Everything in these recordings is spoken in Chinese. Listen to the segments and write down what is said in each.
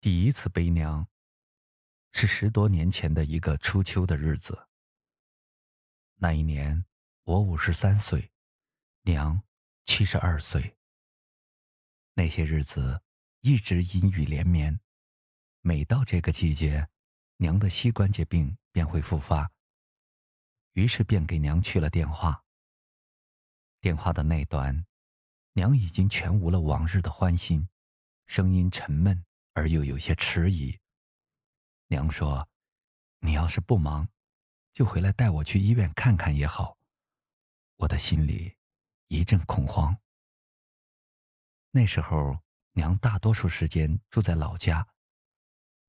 第一次悲娘，是十多年前的一个初秋的日子。那一年我五十三岁，娘七十二岁。那些日子一直阴雨连绵，每到这个季节，娘的膝关节病便会复发。于是便给娘去了电话。电话的那端，娘已经全无了往日的欢心，声音沉闷。而又有些迟疑。娘说：“你要是不忙，就回来带我去医院看看也好。”我的心里一阵恐慌。那时候，娘大多数时间住在老家，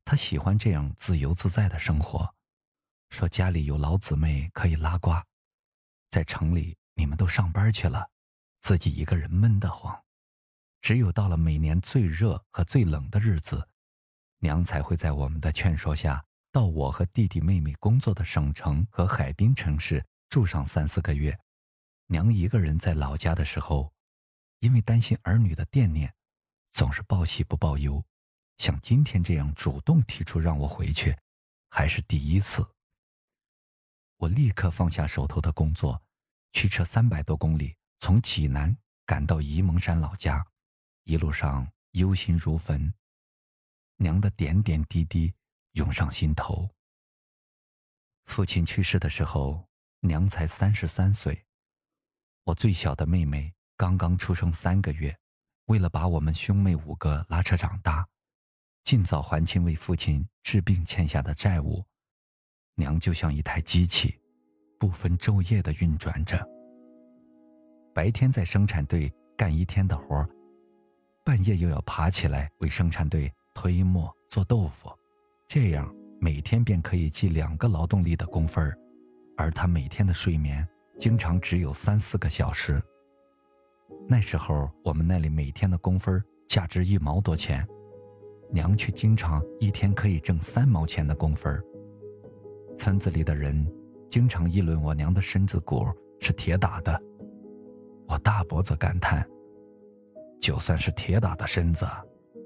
她喜欢这样自由自在的生活，说家里有老姊妹可以拉呱，在城里你们都上班去了，自己一个人闷得慌。只有到了每年最热和最冷的日子，娘才会在我们的劝说下，到我和弟弟妹妹工作的省城和海滨城市住上三四个月。娘一个人在老家的时候，因为担心儿女的惦念，总是报喜不报忧。像今天这样主动提出让我回去，还是第一次。我立刻放下手头的工作，驱车三百多公里，从济南赶到沂蒙山老家。一路上忧心如焚，娘的点点滴滴涌上心头。父亲去世的时候，娘才三十三岁，我最小的妹妹刚刚出生三个月。为了把我们兄妹五个拉扯长大，尽早还清为父亲治病欠下的债务，娘就像一台机器，不分昼夜的运转着。白天在生产队干一天的活儿。半夜又要爬起来为生产队推磨做豆腐，这样每天便可以记两个劳动力的工分而他每天的睡眠经常只有三四个小时。那时候我们那里每天的工分价值一毛多钱，娘却经常一天可以挣三毛钱的工分村子里的人经常议论我娘的身子骨是铁打的，我大伯则感叹。就算是铁打的身子，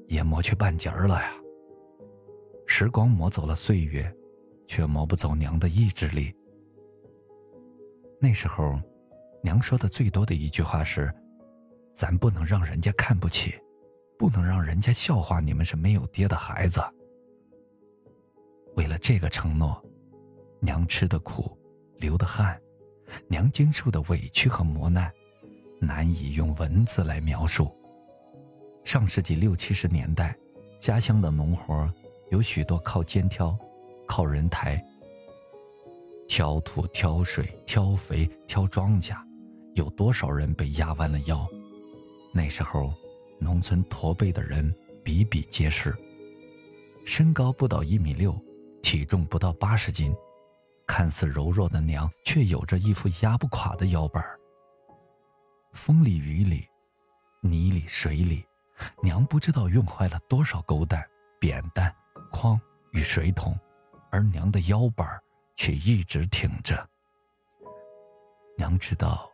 也磨去半截儿了呀。时光磨走了岁月，却磨不走娘的意志力。那时候，娘说的最多的一句话是：“咱不能让人家看不起，不能让人家笑话你们是没有爹的孩子。”为了这个承诺，娘吃的苦，流的汗，娘经受的委屈和磨难，难以用文字来描述。上世纪六七十年代，家乡的农活有许多靠肩挑，靠人抬。挑土、挑水、挑肥、挑庄稼，有多少人被压弯了腰？那时候，农村驼背的人比比皆是。身高不到一米六，体重不到八十斤，看似柔弱的娘，却有着一副压不垮的腰板风里雨里，泥里水里。娘不知道用坏了多少钩担、扁担、筐与水桶，而娘的腰板却一直挺着。娘知道，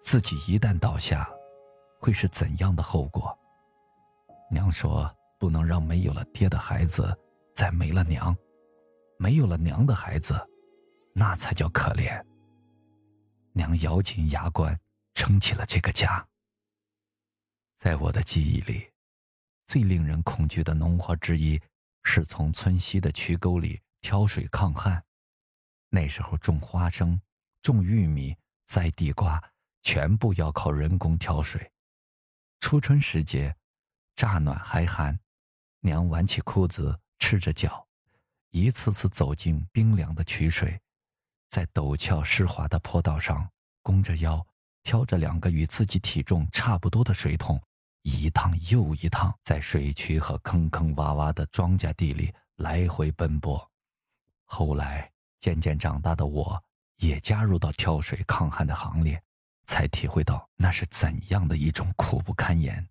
自己一旦倒下，会是怎样的后果。娘说：“不能让没有了爹的孩子再没了娘，没有了娘的孩子，那才叫可怜。”娘咬紧牙关，撑起了这个家。在我的记忆里，最令人恐惧的农活之一，是从村西的渠沟里挑水抗旱。那时候种花生、种玉米、栽地瓜，全部要靠人工挑水。初春时节，乍暖还寒，娘挽起裤子，赤着脚，一次次走进冰凉的渠水，在陡峭湿滑的坡道上，弓着腰。挑着两个与自己体重差不多的水桶，一趟又一趟在水渠和坑坑洼洼的庄稼地里来回奔波。后来渐渐长大的我，也加入到挑水抗旱的行列，才体会到那是怎样的一种苦不堪言。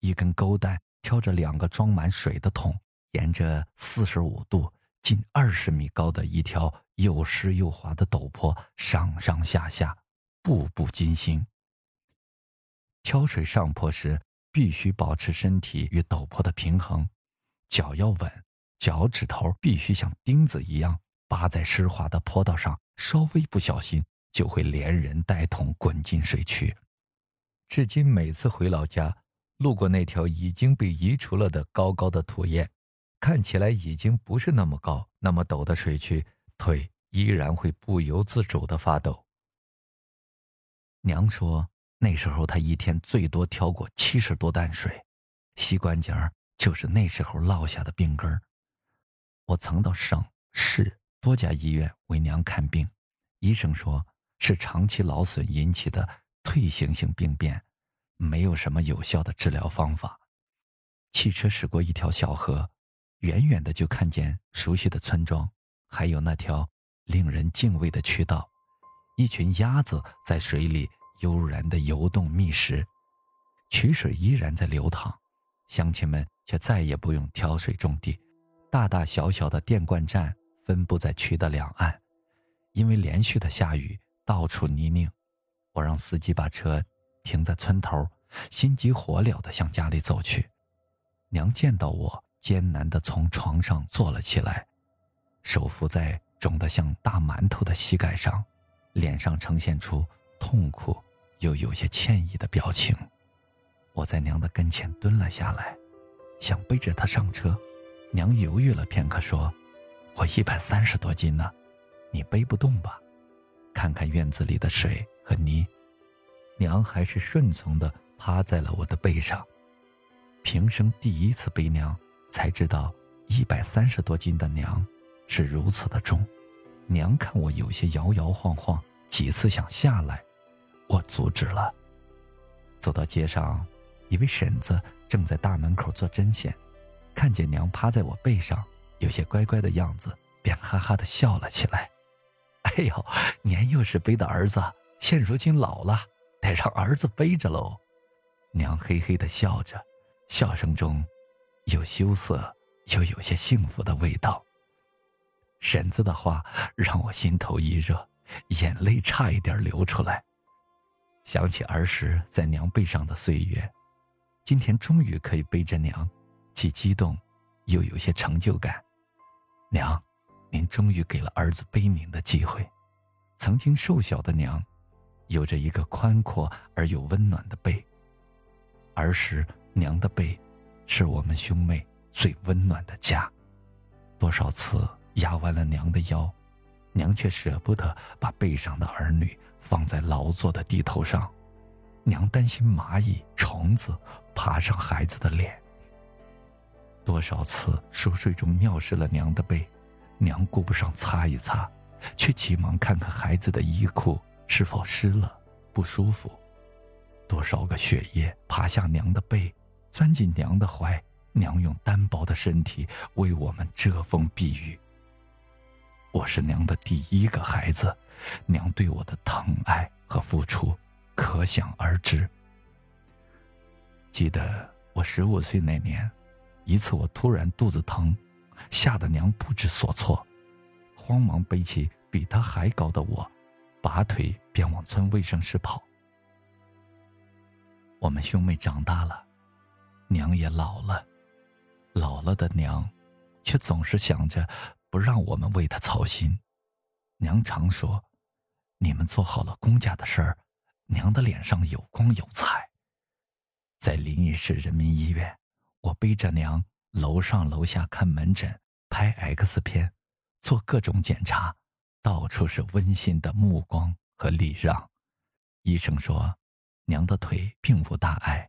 一根钩带挑着两个装满水的桶，沿着四十五度、近二十米高的一条又湿又滑的陡坡上上下下。步步惊心。挑水上坡时，必须保持身体与陡坡的平衡，脚要稳，脚趾头必须像钉子一样扒在湿滑的坡道上，稍微不小心就会连人带桶滚进水渠。至今每次回老家，路过那条已经被移除了的高高的土堰，看起来已经不是那么高、那么陡的水渠，腿依然会不由自主的发抖。娘说，那时候他一天最多挑过七十多担水，膝关节就是那时候落下的病根儿。我曾到省市多家医院为娘看病，医生说是长期劳损引起的。退行性病变，没有什么有效的治疗方法。汽车驶过一条小河，远远的就看见熟悉的村庄，还有那条令人敬畏的渠道。一群鸭子在水里悠然的游动觅食，渠水依然在流淌，乡亲们却再也不用挑水种地。大大小小的电灌站分布在渠的两岸，因为连续的下雨，到处泥泞。我让司机把车停在村头，心急火燎地向家里走去。娘见到我，艰难地从床上坐了起来，手扶在肿得像大馒头的膝盖上，脸上呈现出痛苦又有些歉意的表情。我在娘的跟前蹲了下来，想背着她上车。娘犹豫了片刻，说：“我一百三十多斤呢，你背不动吧？看看院子里的水。”和泥，娘还是顺从的趴在了我的背上。平生第一次背娘，才知道一百三十多斤的娘是如此的重。娘看我有些摇摇晃晃，几次想下来，我阻止了。走到街上，一位婶子正在大门口做针线，看见娘趴在我背上，有些乖乖的样子，便哈哈的笑了起来。哎呦，年幼时背的儿子。现如今老了，得让儿子背着喽。娘嘿嘿的笑着，笑声中有羞涩，又有些幸福的味道。婶子的话让我心头一热，眼泪差一点流出来。想起儿时在娘背上的岁月，今天终于可以背着娘，既激动，又有些成就感。娘，您终于给了儿子背您的机会。曾经瘦小的娘。有着一个宽阔而又温暖的背。儿时娘的背，是我们兄妹最温暖的家。多少次压弯了娘的腰，娘却舍不得把背上的儿女放在劳作的地头上。娘担心蚂蚁、虫子爬上孩子的脸。多少次熟睡中尿湿了娘的背，娘顾不上擦一擦，却急忙看看孩子的衣裤。是否湿了，不舒服？多少个血液爬下娘的背，钻进娘的怀，娘用单薄的身体为我们遮风避雨。我是娘的第一个孩子，娘对我的疼爱和付出，可想而知。记得我十五岁那年，一次我突然肚子疼，吓得娘不知所措，慌忙背起比她还高的我。拔腿便往村卫生室跑。我们兄妹长大了，娘也老了，老了的娘，却总是想着不让我们为他操心。娘常说：“你们做好了公家的事儿，娘的脸上有光有彩。”在临沂市人民医院，我背着娘楼上楼下看门诊、拍 X 片、做各种检查。到处是温馨的目光和礼让。医生说，娘的腿并无大碍，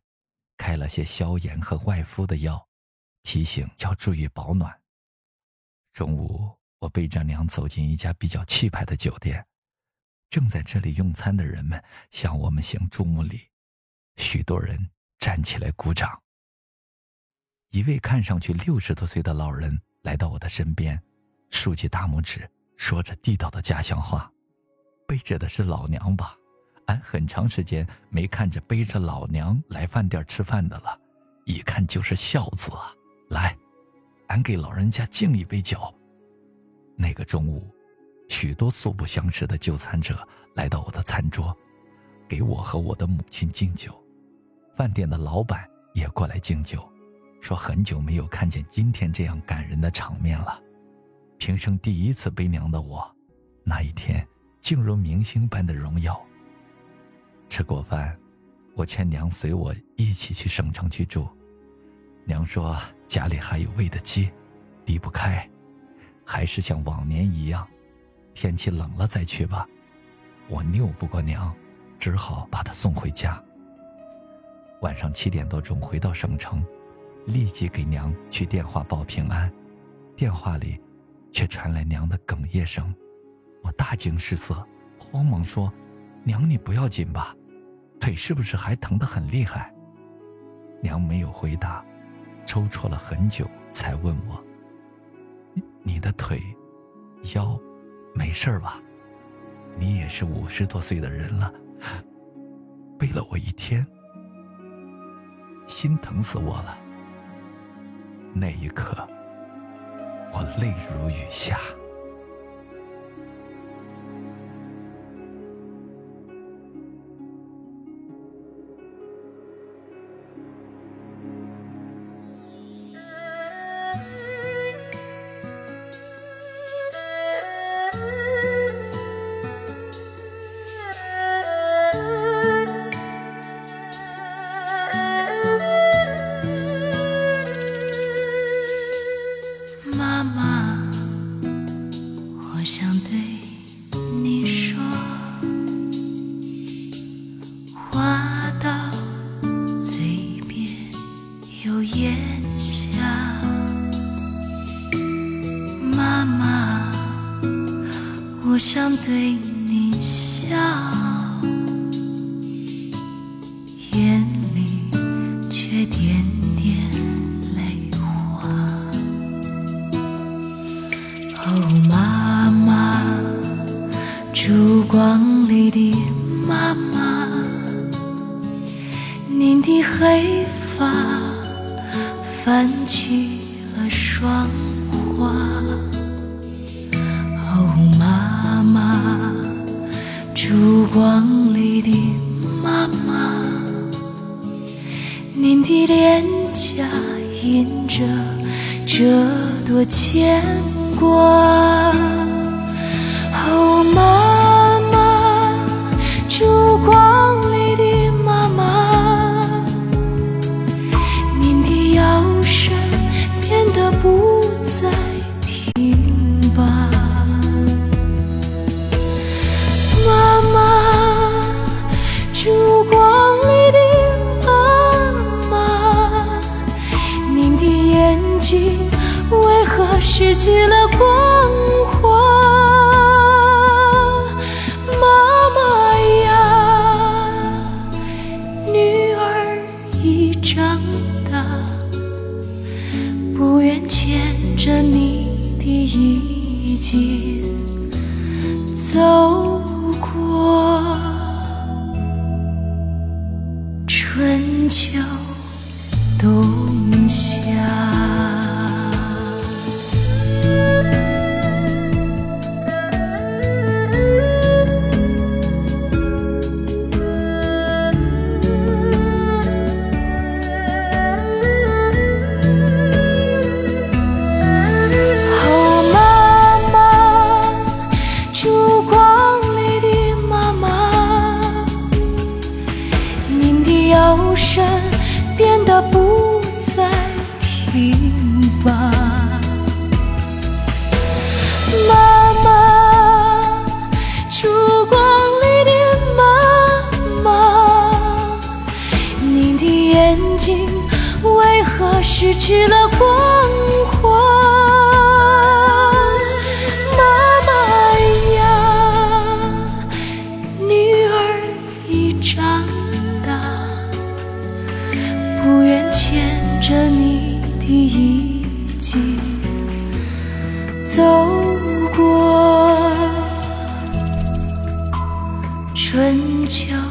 开了些消炎和外敷的药，提醒要注意保暖。中午，我背着娘走进一家比较气派的酒店，正在这里用餐的人们向我们行注目礼，许多人站起来鼓掌。一位看上去六十多岁的老人来到我的身边，竖起大拇指。说着地道的家乡话，背着的是老娘吧？俺很长时间没看着背着老娘来饭店吃饭的了，一看就是孝子啊！来，俺给老人家敬一杯酒。那个中午，许多素不相识的就餐者来到我的餐桌，给我和我的母亲敬酒。饭店的老板也过来敬酒，说很久没有看见今天这样感人的场面了。平生第一次背娘的我，那一天竟如明星般的荣耀。吃过饭，我劝娘随我一起去省城去住。娘说家里还有喂的鸡，离不开，还是像往年一样，天气冷了再去吧。我拗不过娘，只好把她送回家。晚上七点多钟回到省城，立即给娘去电话报平安，电话里。却传来娘的哽咽声，我大惊失色，慌忙说：“娘，你不要紧吧？腿是不是还疼得很厉害？”娘没有回答，抽搐了很久，才问我：“你的腿、腰，没事吧？你也是五十多岁的人了，背了我一天，心疼死我了。”那一刻。我泪如雨下。想对你说，话到嘴边又咽下。妈妈，我想对你笑，眼里却点点泪花。哦，妈。烛光里的妈妈，您的黑发泛起了霜花。哦，妈。妈，烛光里的妈妈，您的脸颊印着这多牵挂。哦，妈为何失去了光华平凡，妈妈，烛光里的妈妈，你的眼睛为何失去了光？你的衣襟走过春秋。